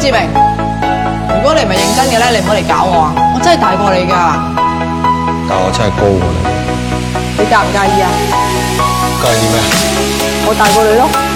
志明，如果你唔係認真嘅咧，你唔好嚟搞我啊！我真係大過你噶，但我真係高過你，你介唔介意啊？介意咩？我大過你咯。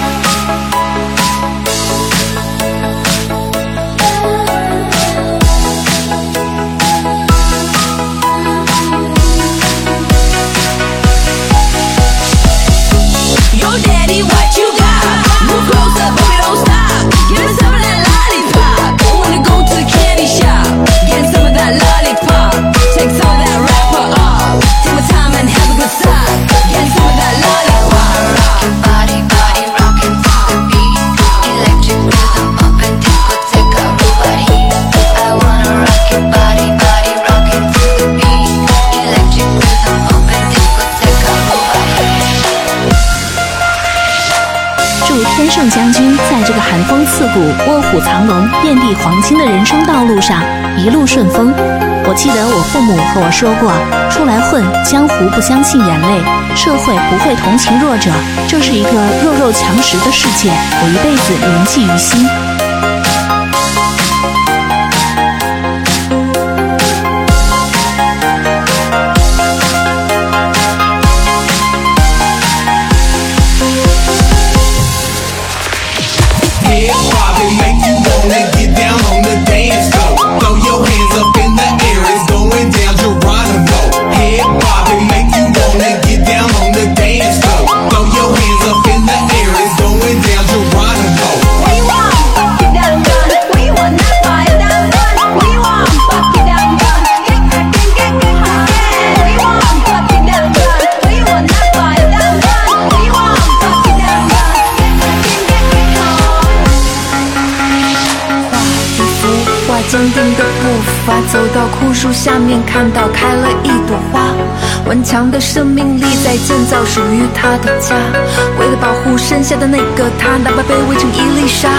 祝天圣将军在这个寒风刺骨、卧虎藏龙、遍地黄金的人生道路上一路顺风。我记得我父母和我说过，出来混，江湖不相信眼泪，社会不会同情弱者，这是一个弱肉强食的世界，我一辈子铭记于心。坚定的步伐，走到枯树下面，看到开了一朵花。顽强的生命力在建造属于他的家，为了保护剩下的那个他，哪怕被围成一粒沙。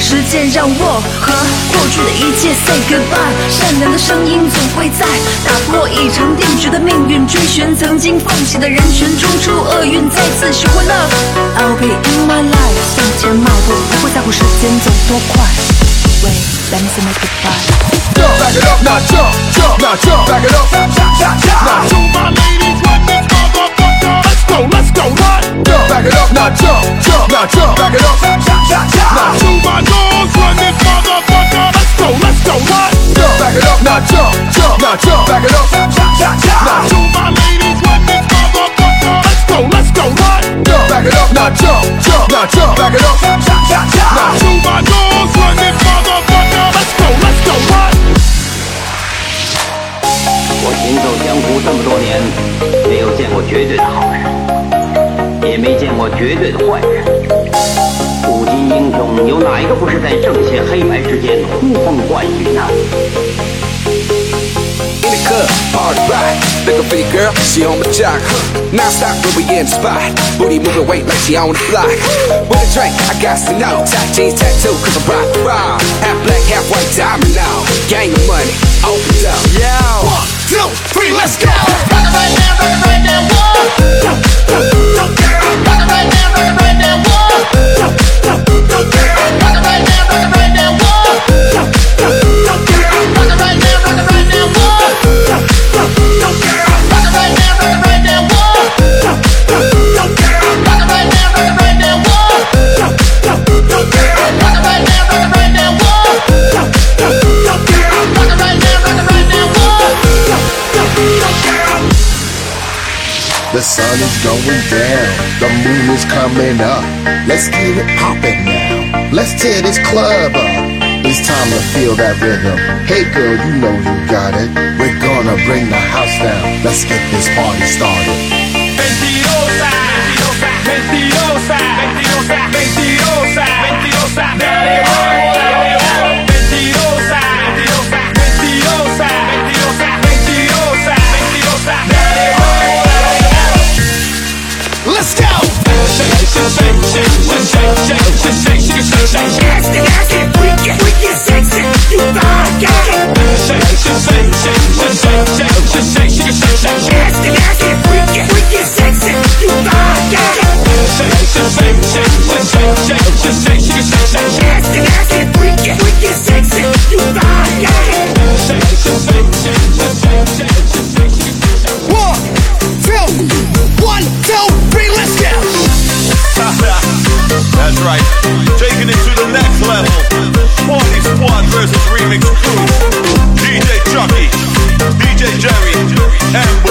时间让我和过去的一切 say goodbye，善良的声音总会在打破已成定局的命运，追寻曾经放弃的人群，冲出厄运，再次学会 love。I'll be in my life，向前迈步，不会在乎时间走多快。Let me say my goodbye. Jump, back it up, now jump, jump, now jump, back it up. Now to my ladies, run this motherfucker. Let's go, let's go, run. Jump, back it up, now jump, jump, now jump, back it up. Now to my doors, run this motherfucker. Let's go, let's go, run. Jump, back it up, now jump, jump, now jump, back it up. Now to my ladies, run this motherfucker. Let's go, let's go, run. Jump, back it up, now jump, jump, now jump, back it up. Now to my doors, 我行走江湖这么多年，没有见过绝对的好人，也没见过绝对的坏人。古今英雄有哪一个不是在正邪黑白之间呼风唤雨呢？In the club, party rock. Looking for your girl, she on my jock. Non stop when we in the spot. Booty moving weight like she on the block. With a drink, I got to know. Top jeans tattoo, cause I'm rock raw. Half black, half white diamond now. Gang of money, open up. Yeah. One, two, three, let's go. Rock it right now, rock it right now. One, The sun is going down, the moon is coming up. Let's get it poppin' now. Let's tear this club up. It's time to feel that rhythm. Hey girl, you know you got it. We're gonna bring the house down. Let's get this party started. Yes, yes, yes. versus remix crew. DJ Chucky, DJ Jerry, and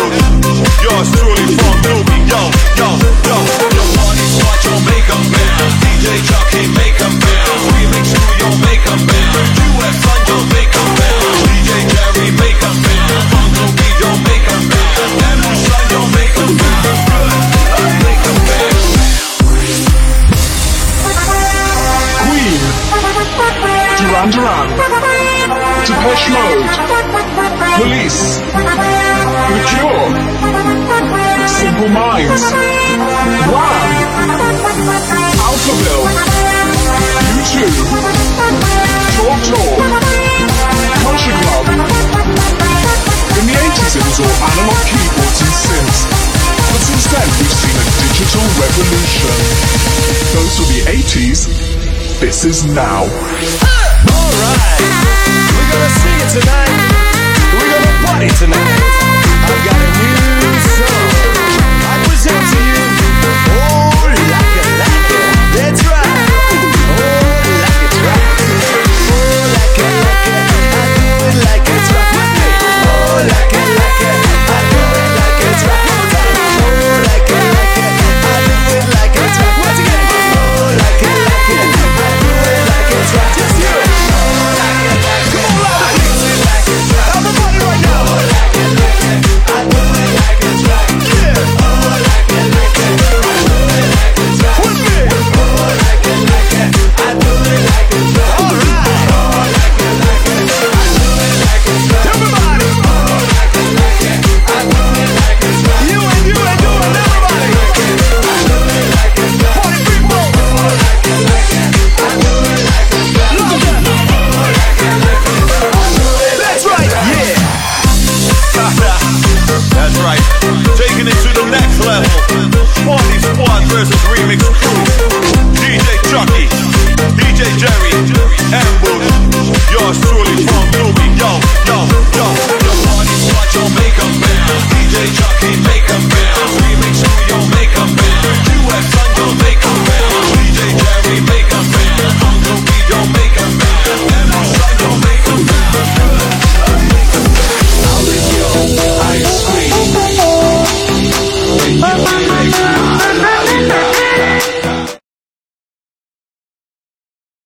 Depeche Mode, Police, The Cure, Simple Minds, Wham, Alphaville, U2, Talk Talk, Culture Club. In the 80s it was all analog keyboards and synths, but since then we've seen a digital revolution. Those were the 80s, this is now. Alright, we're gonna sing it tonight. We're gonna party tonight. I've got a new